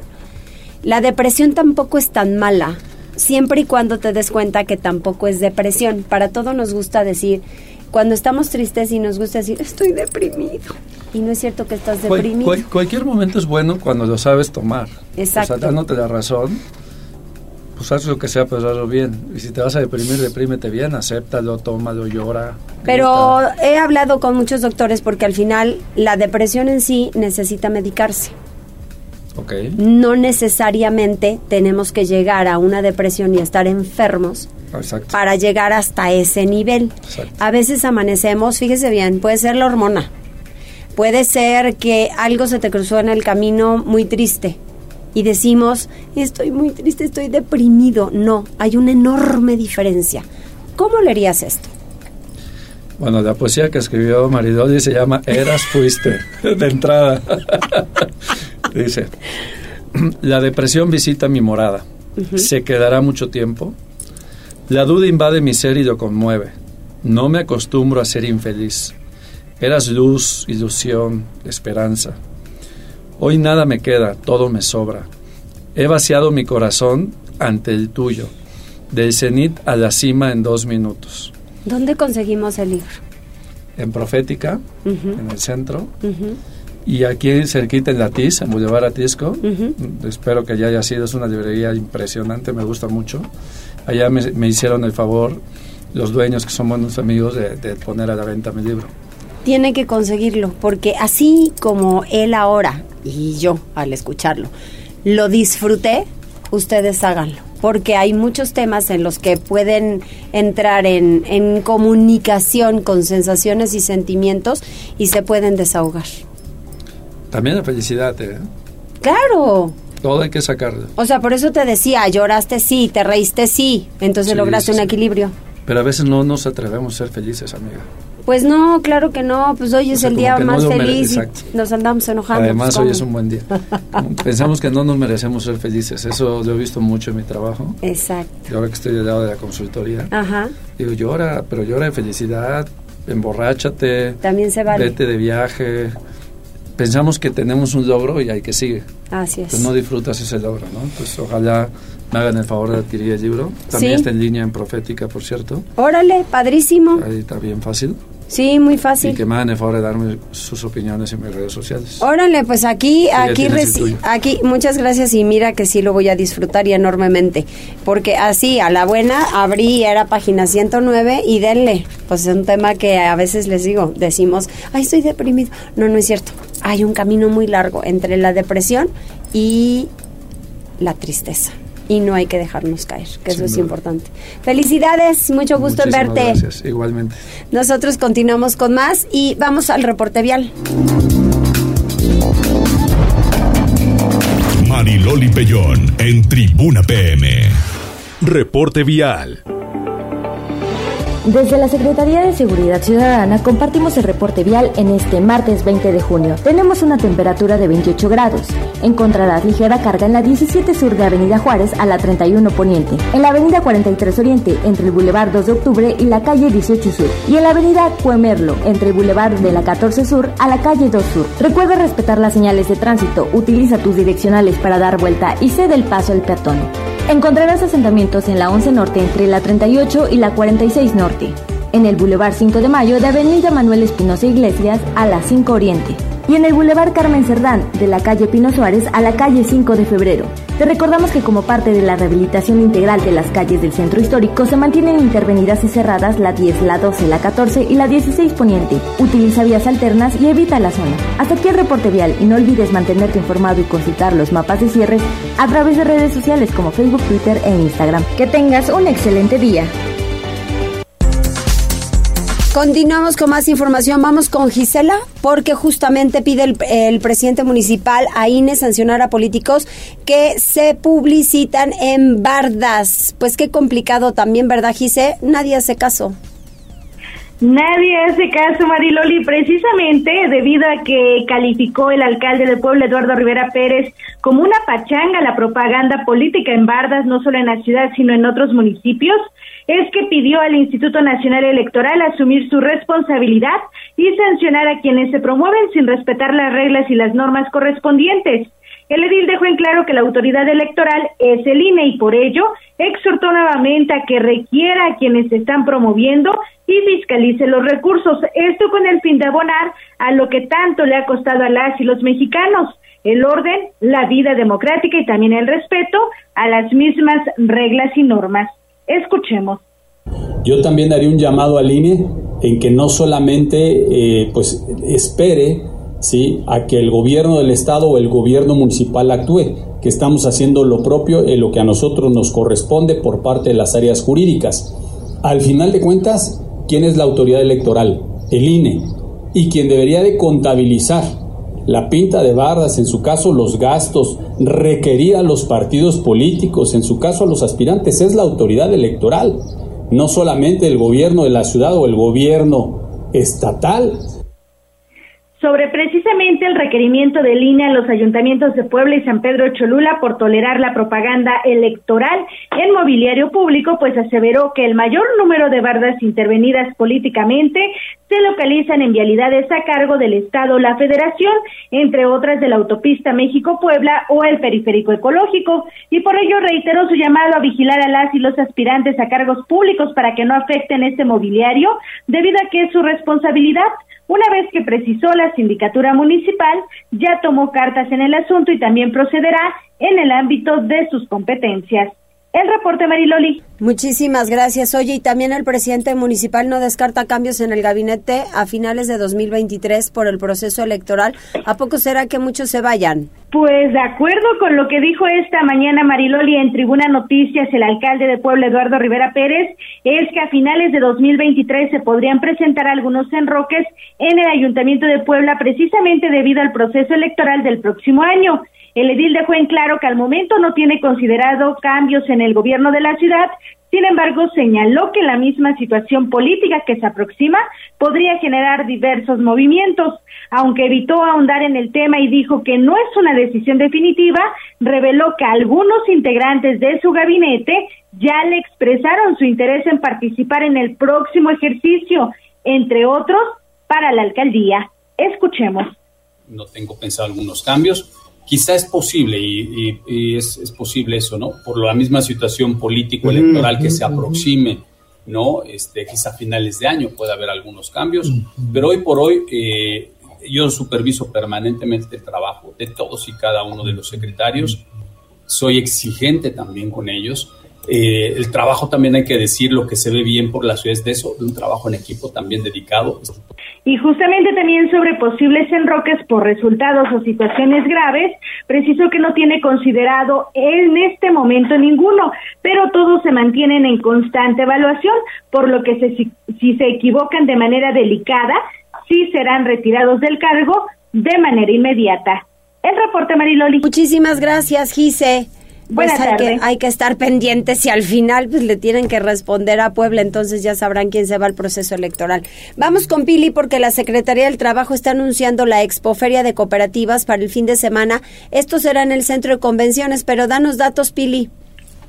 la depresión tampoco es tan mala, siempre y cuando te des cuenta que tampoco es depresión. Para todo nos gusta decir, cuando estamos tristes y nos gusta decir, estoy deprimido. Y no es cierto que estás deprimido. cual- cualquier momento es bueno cuando lo sabes tomar. Exacto. O sea, dándote la razón, pues haz lo que sea, pero hazlo bien. Y si te vas a deprimir, deprímete bien, acéptalo, tómalo, llora. Pero grita. he hablado con muchos doctores porque al final la depresión en sí necesita medicarse. Ok. No necesariamente tenemos que llegar a una depresión y estar enfermos Exacto. para llegar hasta ese nivel. Exacto. A veces amanecemos, fíjese bien, puede ser la hormona, puede ser que algo se te cruzó en el camino muy triste y decimos, estoy muy triste, estoy deprimido. No, hay una enorme diferencia. ¿Cómo leerías esto? Bueno, la poesía que escribió Maridoli se llama Eras fuiste, (laughs) de entrada. (laughs) Dice, la depresión visita mi morada, se quedará mucho tiempo. La duda invade mi ser y lo conmueve. No me acostumbro a ser infeliz. Eras luz, ilusión, esperanza. Hoy nada me queda, todo me sobra. He vaciado mi corazón ante el tuyo, del cenit a la cima en dos minutos. ¿Dónde conseguimos el libro? En Profética, en el centro, y aquí cerquita en Latiz, en Boulevard Atisco. ujú. Espero que ya haya sido, es una librería impresionante, me gusta mucho. Allá me, me hicieron el favor los dueños, que son buenos amigos, de, de poner a la venta mi libro. Tiene que conseguirlo, porque así como él ahora y yo al escucharlo lo disfruté, ustedes háganlo, porque hay muchos temas en los que pueden entrar en, en comunicación con sensaciones y sentimientos y se pueden desahogar. También la felicidad, ¿eh? Claro, todo hay que sacarlo. o sea, por eso te decía, lloraste sí, te reíste sí, entonces Sí, lograste sí, un equilibrio. Pero a veces no nos atrevemos a ser felices, amiga. Pues no, claro que no, pues hoy O es sea, el día no más feliz y nos andamos enojando. Además, pues, hoy es un buen día. (laughs) Pensamos que no nos merecemos ser felices. Eso lo he visto mucho en mi trabajo. Exacto. Y ahora que estoy del lado de la consultoría, Ajá. digo, llora, pero llora de felicidad, emborráchate, También se vale. vete de viaje, pensamos que tenemos un logro y hay que sigue. Así es. Pues no disfrutas ese logro, ¿no? Pues ojalá me hagan el favor de adquirir el libro. También Sí. está en línea en Profética, por cierto. Órale, padrísimo. Ahí está bien fácil. Sí, muy Y fácil. que me hagan el favor de darme sus opiniones en mis redes sociales. Órale, pues aquí, ya aquí, aquí, muchas gracias y mira que sí lo voy a disfrutar y enormemente, porque así, a la buena, abrí, era página 109 y denle, pues es un tema que a veces les digo, decimos, ay, estoy deprimido. No, no es cierto. Hay un camino muy largo entre la depresión y la tristeza. Y no hay que dejarnos caer, que eso es importante. Felicidades, mucho gusto en verte. Gracias, igualmente. Nosotros continuamos con más y vamos al reporte vial. Mariloli Pellón en Tribuna PM. Reporte vial. Desde la Secretaría de Seguridad Ciudadana compartimos el reporte vial en este martes 20 de junio. Tenemos una temperatura de 28 grados. Encontrarás ligera carga en la 17 sur de Avenida Juárez a la 31 Poniente, en la Avenida 43 Oriente entre el Boulevard 2 de Octubre y la calle 18 Sur, y en la Avenida Cuemerlo entre el Boulevard de la 14 Sur a la calle 2 Sur. Recuerda respetar las señales de tránsito, utiliza tus direccionales para dar vuelta y cede el paso al peatón. Encontrarás asentamientos en la 11 Norte entre la 38 y la 46 Norte, en el Boulevard 5 de Mayo de Avenida Manuel Espinosa Iglesias a la 5 Oriente y en el Boulevard Carmen Cerdán de la calle Pino Suárez a la calle 5 de Febrero. Te recordamos que como parte de la rehabilitación integral de las calles del centro histórico se mantienen intervenidas y cerradas la 10, la 12, la 14 y la 16 Poniente. Utiliza vías alternas y evita la zona. Hasta aquí el reporte vial y no olvides mantenerte informado y consultar los mapas de cierres a través de redes sociales como Facebook, Twitter e Instagram. Que tengas un excelente día. Continuamos con más información. Vamos con Gisela, porque justamente pide el, presidente municipal a INE sancionar a políticos que se publicitan en bardas. Pues qué complicado también, ¿verdad, Gise? Nadie hace caso. Nadie hace caso, Mariloli, precisamente debido a que calificó el alcalde del pueblo, Eduardo Rivera Pérez, como una pachanga la propaganda política en Bardas, no solo en la ciudad, sino en otros municipios, es que pidió al Instituto Nacional Electoral asumir su responsabilidad y sancionar a quienes se promueven sin respetar las reglas y las normas correspondientes. El edil dejó en claro que la autoridad electoral es el INE y por ello exhortó nuevamente a que requiera a quienes se están promoviendo y fiscalice los recursos. Esto con el fin de abonar a lo que tanto le ha costado a las y los mexicanos, el orden, la vida democrática y también el respeto a las mismas reglas y normas. Escuchemos. Yo también haría un llamado al INE en que no solamente eh, pues espere ¿sí? a que el gobierno del estado o el gobierno municipal actúe, que estamos haciendo lo propio en lo que a nosotros nos corresponde por parte de las áreas jurídicas. Al final de cuentas, ¿quién es la autoridad electoral? El INE. Y quien debería de contabilizar la pinta de bardas, en su caso los gastos, requerir a los partidos políticos, en su caso a los aspirantes, es la autoridad electoral, no solamente el gobierno de la ciudad o el gobierno estatal. Sobre precisamente el requerimiento de línea a los ayuntamientos de Puebla y San Pedro Cholula por tolerar la propaganda electoral en mobiliario público, pues aseveró que el mayor número de bardas intervenidas políticamente se localizan en vialidades a cargo del Estado la Federación, entre otras de la autopista México-Puebla o el periférico ecológico, y por ello reiteró su llamado a vigilar a las y los aspirantes a cargos públicos para que no afecten este mobiliario, debido a que es su responsabilidad. Una vez que precisó la sindicatura municipal, ya tomó cartas en el asunto y también procederá en el ámbito de sus competencias. El reporte Mariloli. Muchísimas gracias. Oye, y también el presidente municipal no descarta cambios en el gabinete a finales de 2023 por el proceso electoral. ¿A poco será que muchos se vayan? Pues de acuerdo con lo que dijo esta mañana Mariloli en Tribuna Noticias, el alcalde de Puebla, Eduardo Rivera Pérez, es que a finales de 2023 se podrían presentar algunos enroques en el Ayuntamiento de Puebla precisamente debido al proceso electoral del próximo año. El edil dejó en claro que al momento no tiene considerado cambios en el gobierno de la ciudad, sin embargo señaló que la misma situación política que se aproxima podría generar diversos movimientos. Aunque evitó ahondar en el tema y dijo que no es una decisión definitiva, reveló que algunos integrantes de su gabinete ya le expresaron su interés en participar en el próximo ejercicio, entre otros, para la alcaldía. Escuchemos no tengo pensado algunos cambios. Quizá es posible, y, es, es, posible eso, ¿no? Por la misma situación político-electoral que se aproxime, ¿no? Este, quizá a finales de año pueda haber algunos cambios, pero hoy por hoy eh, yo superviso permanentemente el trabajo de todos y cada uno de los secretarios, soy exigente también con ellos. Eh, el trabajo también hay que decir lo que se ve bien por la ciudad de eso, de un trabajo en equipo también dedicado. Y justamente también sobre posibles enroques por resultados o situaciones graves, preciso que no tiene considerado en este momento ninguno, pero todos se mantienen en constante evaluación, por lo que si se equivocan de manera delicada, sí serán retirados del cargo de manera inmediata. El reporte Mariloli. Muchísimas gracias, Gise. Pues hay que, hay que, estar pendientes y al final pues le tienen que responder a Puebla, entonces ya sabrán quién se va al proceso electoral. Vamos con Pili porque la Secretaría del Trabajo está anunciando la Expoferia de Cooperativas para el fin de semana. Esto será en el Centro de Convenciones, pero danos datos, Pili.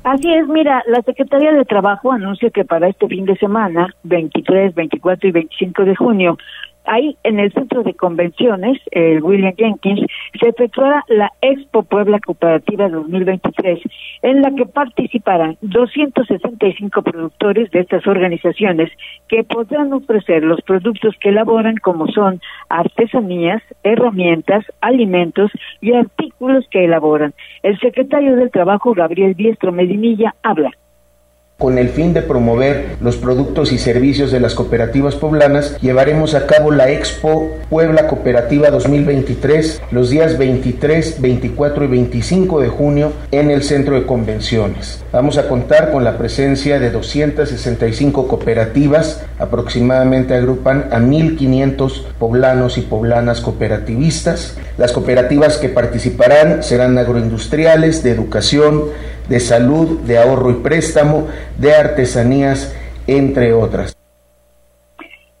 Así es, mira, la Secretaría de Trabajo anuncia que para este fin de semana, 23, 24 y 25 de junio, Ahí en el centro de convenciones, el William Jenkins, se efectuará la Expo Puebla Cooperativa 2023, en la que participarán 265 productores de estas organizaciones que podrán ofrecer los productos que elaboran como son artesanías, herramientas, alimentos y artículos que elaboran. El secretario del Trabajo, Gabriel Diestro Medinilla, habla con el fin de promover los productos y servicios de las cooperativas poblanas, llevaremos a cabo la Expo Puebla Cooperativa 2023 los días 23, 24 y 25 de junio en el Centro de Convenciones. Vamos a contar con la presencia de 265 cooperativas, aproximadamente agrupan a 1.500 poblanos y poblanas cooperativistas. Las cooperativas que participarán serán agroindustriales, de educación, de salud, de ahorro y préstamo, de artesanías, entre otras.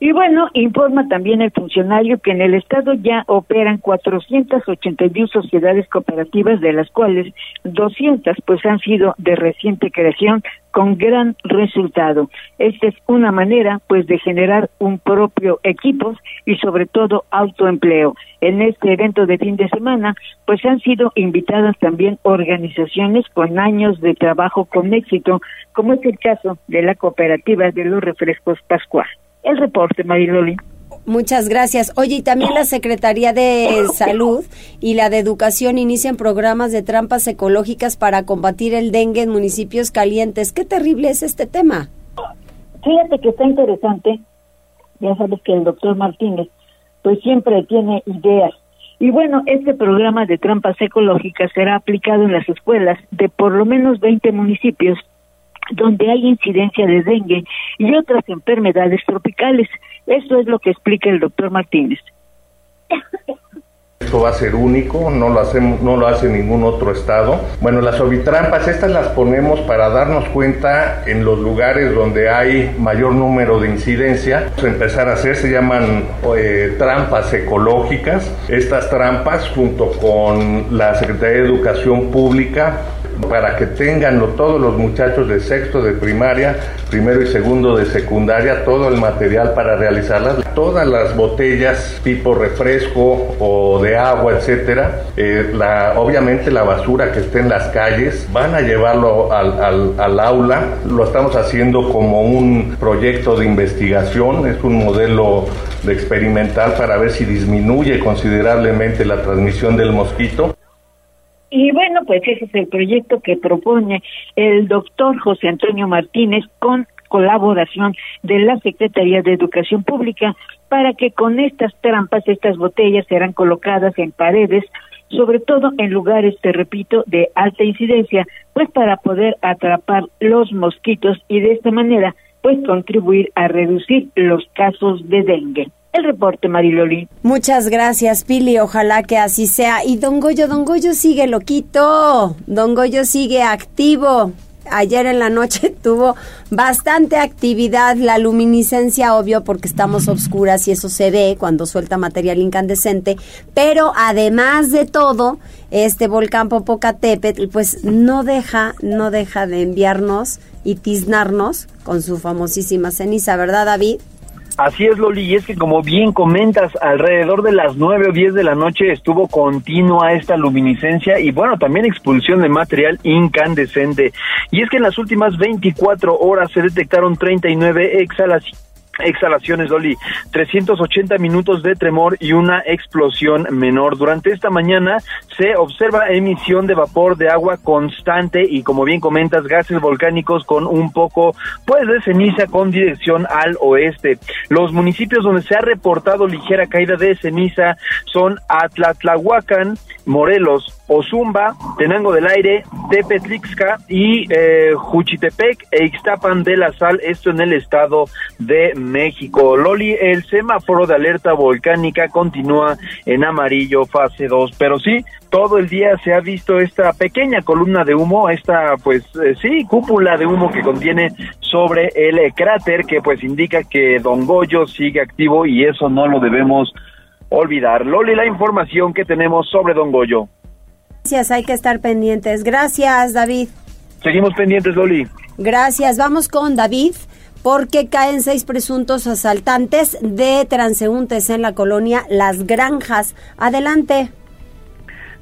Y bueno, informa también el funcionario que en el estado ya operan 481 sociedades cooperativas, de las cuales 200 pues han sido de reciente creación con gran resultado. Esta es una manera pues de generar un propio equipo y sobre todo autoempleo. En este evento de fin de semana pues han sido invitadas también organizaciones con años de trabajo con éxito, como es el caso de la cooperativa de los refrescos Pascual. El reporte, Mariloli. Muchas gracias. Oye, y también la Secretaría de Salud y la de Educación inician programas de trampas ecológicas para combatir el dengue en municipios calientes. Qué terrible es este tema. Fíjate que está interesante. Ya sabes que el doctor Martínez pues siempre tiene ideas. Y bueno, este programa de trampas ecológicas será aplicado en las escuelas de por lo menos 20 municipios donde hay incidencia de dengue y otras enfermedades tropicales. Eso es lo que explica el doctor Martínez. Esto va a ser único, no lo hacemos, no lo hace ningún otro estado. Bueno, las ovitrampas, estas las ponemos para darnos cuenta en los lugares donde hay mayor número de incidencia. Empezar a hacer, se llaman eh, trampas ecológicas. Estas trampas, junto con la Secretaría de Educación Pública, para que tengan todos los muchachos de sexto de primaria, primero y segundo de secundaria, todo el material para realizarlas. Todas las botellas tipo refresco o de agua, etcétera, eh, la, obviamente la basura que esté en las calles, van a llevarlo al, al aula. Lo estamos haciendo como un proyecto de investigación, es un modelo de experimental para ver si disminuye considerablemente la transmisión del mosquito. Y bueno, pues ese es el proyecto que propone el doctor José Antonio Martínez con colaboración de la Secretaría de Educación Pública para que con estas trampas, estas botellas serán colocadas en paredes, sobre todo en lugares, te repito, de alta incidencia, pues para poder atrapar los mosquitos y de esta manera, pues contribuir a reducir los casos de dengue el reporte, Mariloli. Muchas gracias, Pili. Ojalá que así sea. Y Don Goyo, Don Goyo sigue loquito. Don Goyo sigue activo. Ayer en la noche (laughs) tuvo bastante actividad, la luminiscencia, obvio, porque estamos oscuras y eso se ve cuando suelta material incandescente. Pero además de todo, este volcán Popocatépetl, pues no deja, no deja de enviarnos y tiznarnos con su famosísima ceniza, ¿verdad, David? Así es, Loli, y es que como bien comentas, alrededor de las nueve o diez de la noche estuvo continua esta luminiscencia y bueno, también expulsión de material incandescente. Y es que en las últimas 24 horas se detectaron 39 exhalaciones exhalaciones, Loli, 380 minutos de tremor y una explosión menor. Durante esta mañana se observa emisión de vapor de agua constante y como bien comentas, gases volcánicos con un poco pues de ceniza con dirección al oeste. Los municipios donde se ha reportado ligera caída de ceniza son Atlatlahuacan, Morelos, Ozumba, Tenango del Aire, Tepetlixca y eh, Juchitepec e Ixtapan de la Sal, esto en el estado de México. Loli, el semáforo de alerta volcánica continúa en amarillo fase 2, pero sí, todo el día se ha visto esta pequeña columna de humo, esta pues eh, sí, cúpula de humo que contiene sobre el cráter que pues indica que Don Goyo sigue activo y eso no lo debemos olvidar. Loli, la información que tenemos sobre Don Goyo. Gracias, hay que estar pendientes. Gracias, David. Seguimos pendientes, Loli. Gracias, vamos con David porque caen seis presuntos asaltantes de transeúntes en la colonia Las Granjas. Adelante.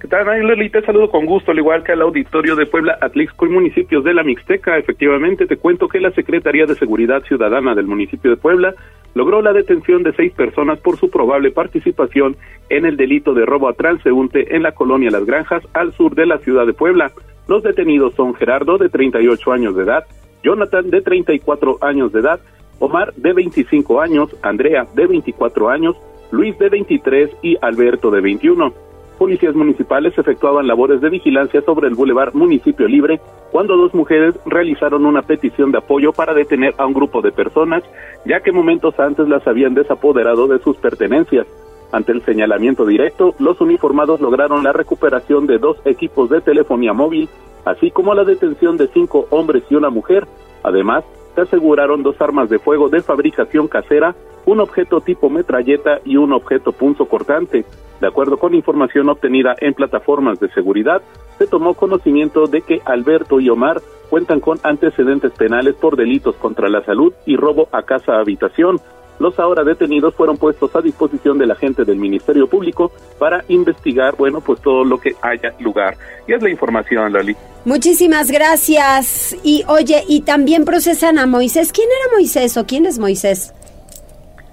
¿Qué tal, Loli? Te saludo con gusto, al igual que al auditorio de Puebla, Atlixco y municipios de la Mixteca. Efectivamente, te cuento que la Secretaría de Seguridad Ciudadana del municipio de Puebla logró la detención de seis personas por su probable participación en el delito de robo a transeúnte en la colonia Las Granjas, al sur de la ciudad de Puebla. Los detenidos son Gerardo, de 38 años de edad, Jonathan, de 34 años de edad, Omar, de 25 años, Andrea, de 24 años, Luis, de 23 y Alberto, de 21 policías municipales efectuaban labores de vigilancia sobre el bulevar Municipio Libre cuando dos mujeres realizaron una petición de apoyo para detener a un grupo de personas, ya que momentos antes las habían desapoderado de sus pertenencias. Ante el señalamiento directo, los uniformados lograron la recuperación de dos equipos de telefonía móvil, así como la detención de cinco hombres y una mujer. Además, se aseguraron dos armas de fuego de fabricación casera, un objeto tipo metralleta y un objeto punzo cortante. De acuerdo con información obtenida en plataformas de seguridad, se tomó conocimiento de que Alberto y Omar cuentan con antecedentes penales por delitos contra la salud y robo a casa habitación. Los ahora detenidos fueron puestos a disposición de la gente del Ministerio Público para investigar, bueno, pues todo lo que haya lugar. Y es la información, Lali. Muchísimas gracias. Y oye, y también procesan a Moisés. ¿Quién era Moisés o quién es Moisés?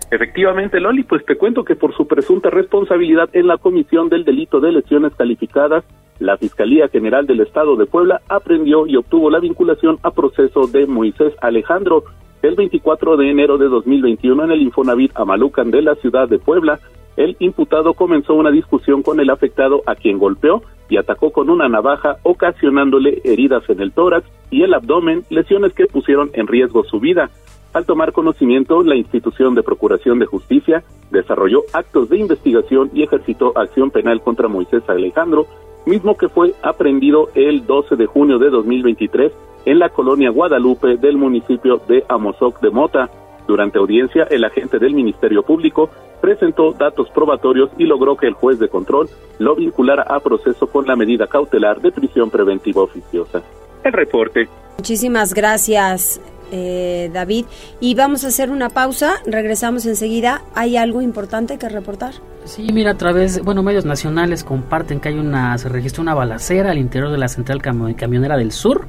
Efectivamente, Loli, pues te cuento que por su presunta responsabilidad en la comisión del delito de lesiones calificadas, la Fiscalía General del Estado de Puebla aprendió y obtuvo la vinculación a proceso de Moisés Alejandro. El 24 de enero de 2021 en el Infonavit Amalucan de la ciudad de Puebla, el imputado comenzó una discusión con el afectado a quien golpeó y atacó con una navaja ocasionándole heridas en el tórax y el abdomen, lesiones que pusieron en riesgo su vida. Al tomar conocimiento, la institución de Procuración de Justicia desarrolló actos de investigación y ejercitó acción penal contra Moisés Alejandro, mismo que fue aprendido el 12 de junio de 2023 en la colonia Guadalupe del municipio de Amozoc de Mota. Durante audiencia, el agente del Ministerio Público presentó datos probatorios y logró que el juez de control lo vinculara a proceso con la medida cautelar de prisión preventiva oficiosa. El reporte. Muchísimas gracias, eh, David. Y vamos a hacer una pausa, regresamos enseguida. ¿Hay algo importante que reportar? Sí, mira, a través, bueno, medios nacionales comparten que hay una, se registró una balacera al interior de la central camionera del sur.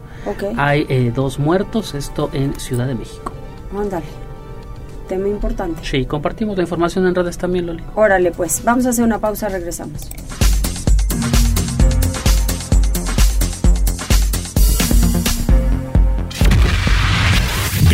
Hay eh, dos muertos, esto en Ciudad de México. Ándale, tema importante. Sí, compartimos la información en redes también, Loli. Órale, pues, vamos a hacer una pausa, regresamos.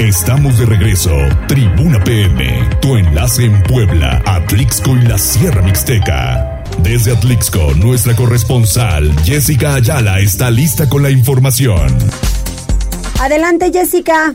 Estamos de regreso. Tribuna PM, tu enlace en Puebla, Atlixco y la Sierra Mixteca. Desde Atlixco, nuestra corresponsal Jessica Ayala está lista con la información. Adelante, Jessica.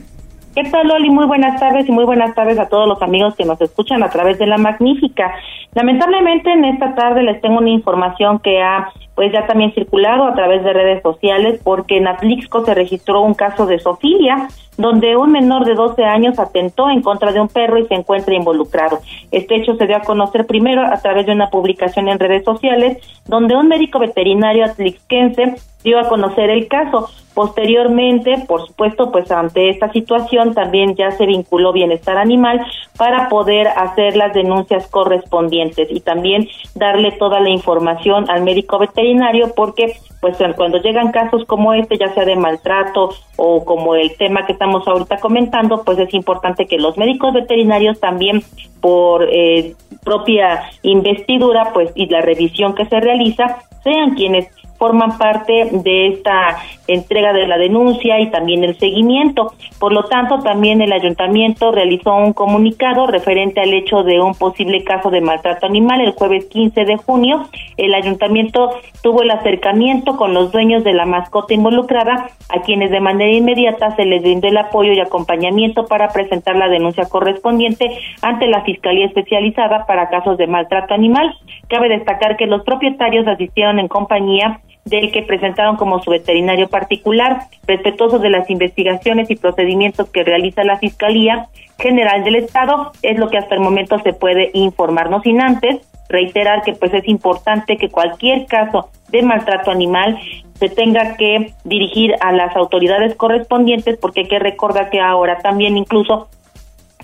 ¿Qué tal, Loli? Muy buenas tardes y muy buenas tardes a todos los amigos que nos escuchan a través de La Magnífica. Lamentablemente, en esta tarde les tengo una información que ha pues ya también circulado a través de redes sociales porque en Atlixco se registró un caso de sofilia donde un menor de 12 años atentó en contra de un perro y se encuentra involucrado. Este hecho se dio a conocer primero a través de una publicación en redes sociales donde un médico veterinario atlixquense dio a conocer el caso. Posteriormente, por supuesto, pues ante esta situación también ya se vinculó bienestar animal para poder hacer las denuncias correspondientes y también darle toda la información al médico veterinario porque pues cuando llegan casos como este, ya sea de maltrato o como el tema que estamos ahorita comentando, pues es importante que los médicos veterinarios también por eh, propia investidura pues y la revisión que se realiza sean quienes forman parte de esta entrega de la denuncia y también el seguimiento. Por lo tanto, también el ayuntamiento realizó un comunicado referente al hecho de un posible caso de maltrato animal el jueves 15 de junio. El ayuntamiento tuvo el acercamiento con los dueños de la mascota involucrada, a quienes de manera inmediata se les brindó el apoyo y acompañamiento para presentar la denuncia correspondiente ante la Fiscalía Especializada para casos de maltrato animal. Cabe destacar que los propietarios asistieron en compañía del que presentaron como su veterinario particular, respetuoso de las investigaciones y procedimientos que realiza la Fiscalía General del Estado, es lo que hasta el momento se puede informar, no sin antes reiterar que pues es importante que cualquier caso de maltrato animal se tenga que dirigir a las autoridades correspondientes porque hay que recordar que ahora también incluso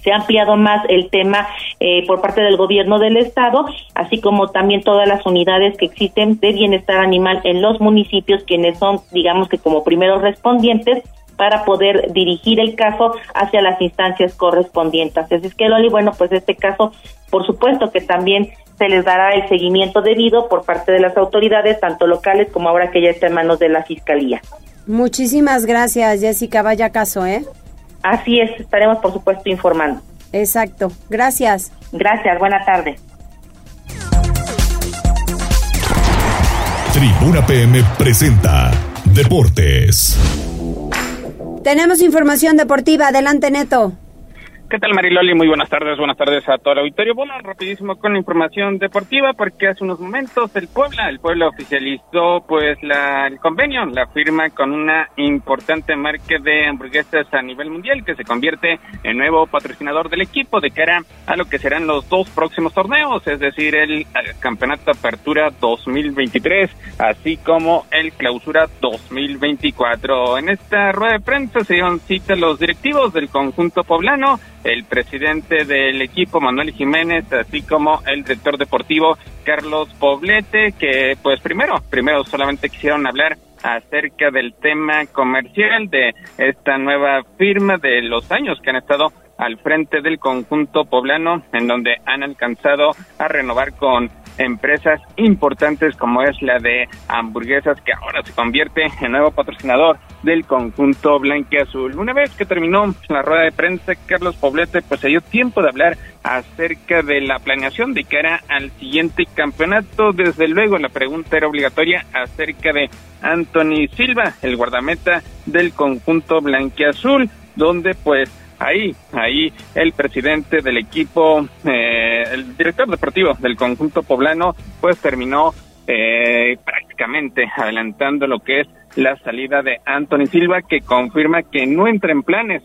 se ha ampliado más el tema eh, por parte del gobierno del estado, así como también todas las unidades que existen de bienestar animal en los municipios, quienes son, digamos que como primeros respondientes para poder dirigir el caso hacia las instancias correspondientes. Así es que, Loli, bueno, pues este caso, por supuesto que también se les dará el seguimiento debido por parte de las autoridades, tanto locales como ahora que ya está en manos de la Fiscalía. Muchísimas gracias, Jessica. Vaya caso, ¿eh? Así es, estaremos por supuesto informando. Exacto. Gracias. Gracias, buena tarde. Tribuna PM presenta Deportes. Tenemos información deportiva. Adelante, Neto. ¿Qué tal Mariloli? Muy buenas tardes, buenas tardes a todo el auditorio. Bueno, rapidísimo con información deportiva porque hace unos momentos el Puebla, el Puebla oficializó pues la, el convenio, la firma con una importante marca de hamburguesas a nivel mundial que se convierte en nuevo patrocinador del equipo de cara a lo que serán los dos próximos torneos, es decir, el, el Campeonato Apertura 2023, así como el Clausura 2024. En esta rueda de prensa se dieron cita los directivos del conjunto poblano, el presidente del equipo Manuel Jiménez, así como el director deportivo Carlos Poblete, que pues primero, primero solamente quisieron hablar acerca del tema comercial de esta nueva firma de los años que han estado al frente del conjunto poblano, en donde han alcanzado a renovar con empresas importantes como es la de hamburguesas que ahora se convierte en nuevo patrocinador del conjunto blanqueazul. Una vez que terminó la rueda de prensa, Carlos Poblete pues se dio tiempo de hablar acerca de la planeación de cara al siguiente campeonato. Desde luego la pregunta era obligatoria acerca de Anthony Silva, el guardameta del conjunto blanqueazul, donde pues ahí, ahí el presidente del equipo, eh, el director deportivo del conjunto poblano, pues terminó eh, prácticamente adelantando lo que es la salida de Anthony Silva, que confirma que no entra en planes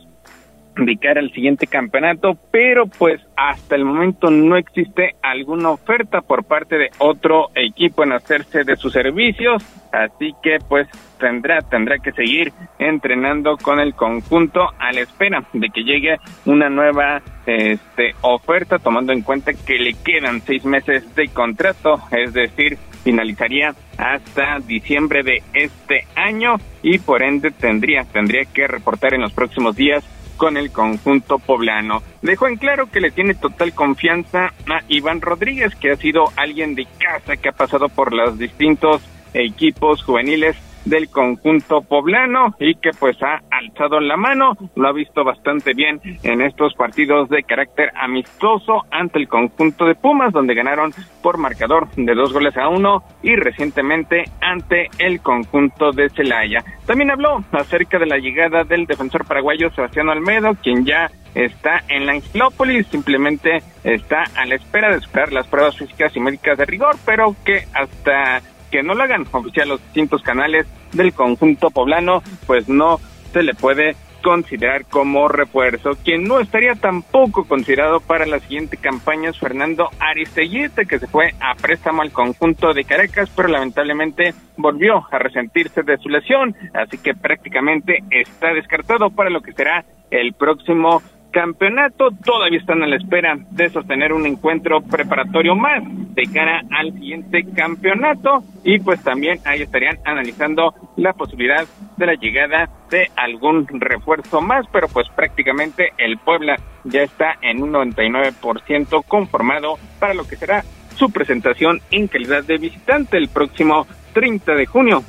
de cara al siguiente campeonato, pero pues hasta el momento no existe alguna oferta por parte de otro equipo en hacerse de sus servicios, así que pues tendrá tendrá que seguir entrenando con el conjunto a la espera de que llegue una nueva este oferta tomando en cuenta que le quedan seis meses de contrato, es decir, finalizaría hasta diciembre de este año y por ende tendría tendría que reportar en los próximos días con el conjunto poblano. Dejó en claro que le tiene total confianza a Iván Rodríguez, que ha sido alguien de casa que ha pasado por los distintos equipos juveniles del conjunto poblano y que pues ha alzado la mano, lo ha visto bastante bien en estos partidos de carácter amistoso ante el conjunto de Pumas, donde ganaron por marcador de dos goles a uno y recientemente ante el conjunto de Celaya. También habló acerca de la llegada del defensor paraguayo Sebastián Almedo, quien ya está en la Angelópolis, simplemente está a la espera de superar las pruebas físicas y médicas de rigor, pero que hasta que no lo hagan oficial los distintos canales del conjunto poblano, pues no se le puede considerar como refuerzo. Quien no estaría tampoco considerado para la siguiente campaña es Fernando Aristeguiete, que se fue a préstamo al conjunto de Caracas, pero lamentablemente volvió a resentirse de su lesión, así que prácticamente está descartado para lo que será el próximo campeonato. Todavía están a la espera de sostener un encuentro preparatorio más de cara al siguiente campeonato y pues también ahí estarían analizando la posibilidad de la llegada de algún refuerzo más, pero pues prácticamente el Puebla ya está en un 99% conformado para lo que será su presentación en calidad de visitante el próximo 30 de junio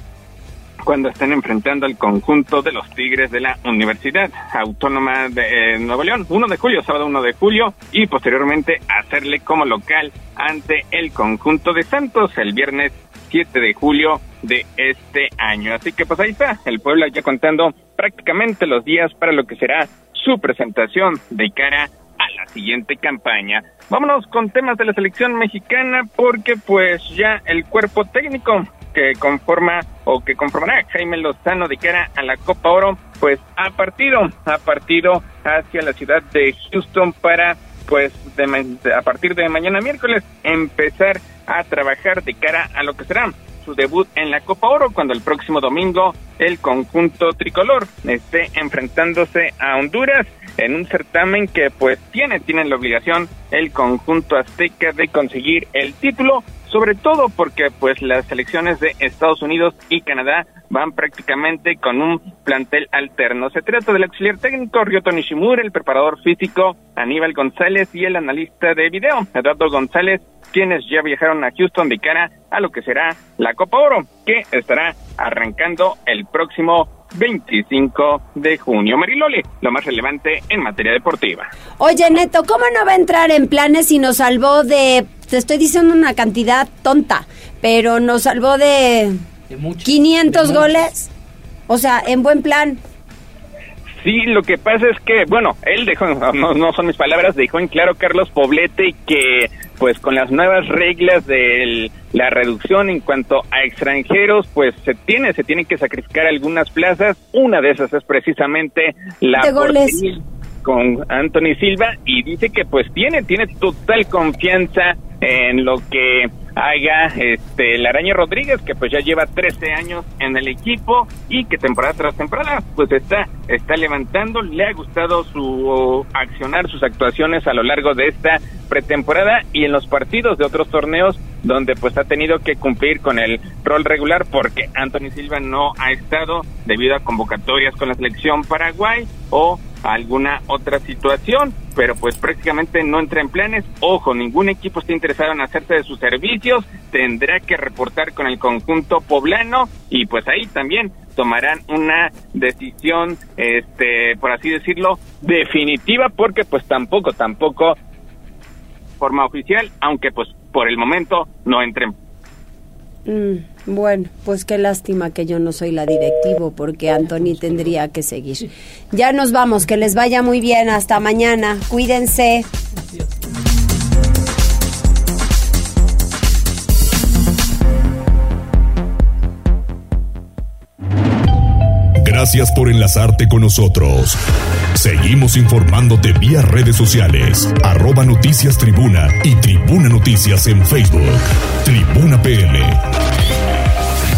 cuando estén enfrentando al conjunto de los Tigres de la Universidad Autónoma de eh, Nuevo León, 1 de julio, sábado 1 de julio, y posteriormente hacerle como local ante el conjunto de Santos el viernes 7 de julio de este año. Así que pues ahí está, el pueblo ya contando prácticamente los días para lo que será su presentación de cara a la siguiente campaña. Vámonos con temas de la selección mexicana porque pues ya el cuerpo técnico que conforma o que conformará Jaime Lozano de cara a la Copa Oro, pues ha partido, ha partido hacia la ciudad de Houston para pues de, a partir de mañana miércoles empezar a trabajar de cara a lo que será su debut en la Copa Oro cuando el próximo domingo el conjunto tricolor esté enfrentándose a Honduras en un certamen que pues tiene, tiene la obligación el conjunto azteca de conseguir el título sobre todo porque pues las selecciones de Estados Unidos y Canadá van prácticamente con un plantel alterno. Se trata del auxiliar técnico Ryoto Nishimura, el preparador físico Aníbal González y el analista de video Eduardo González, quienes ya viajaron a Houston de cara a lo que será la Copa Oro, que estará arrancando el próximo 25 de junio. Mariloli, lo más relevante en materia deportiva. Oye, Neto, ¿cómo no va a entrar en planes si nos salvó de, te estoy diciendo una cantidad tonta, pero nos salvó de, 500 goles? O sea, en buen plan. Sí, lo que pasa es que, bueno, él dejó, (laughs) no, no son mis palabras, dejó en claro Carlos Poblete que pues con las nuevas reglas de la reducción en cuanto a extranjeros, pues se tiene, se tienen que sacrificar algunas plazas. Una de esas es precisamente la con Anthony Silva y dice que pues tiene, tiene total confianza en lo que haga este la Araña Rodríguez, que pues ya lleva 13 años en el equipo y que temporada tras temporada pues está, está levantando, le ha gustado su accionar, sus actuaciones a lo largo de esta pretemporada y en los partidos de otros torneos donde pues ha tenido que cumplir con el rol regular porque Anthony Silva no ha estado debido a convocatorias con la selección Paraguay o alguna otra situación, pero pues prácticamente no entra en planes. Ojo, ningún equipo está interesado en hacerse de sus servicios, tendrá que reportar con el conjunto poblano y pues ahí también tomarán una decisión, este, por así decirlo, definitiva, porque pues tampoco, tampoco forma oficial, aunque pues por el momento no entren. Mm, bueno, pues qué lástima que yo no soy la directivo porque Anthony tendría que seguir. Ya nos vamos, que les vaya muy bien, hasta mañana, cuídense. Gracias por enlazarte con nosotros. Seguimos informándote vía redes sociales, arroba noticias tribuna y tribuna noticias en Facebook. Tribuna PM.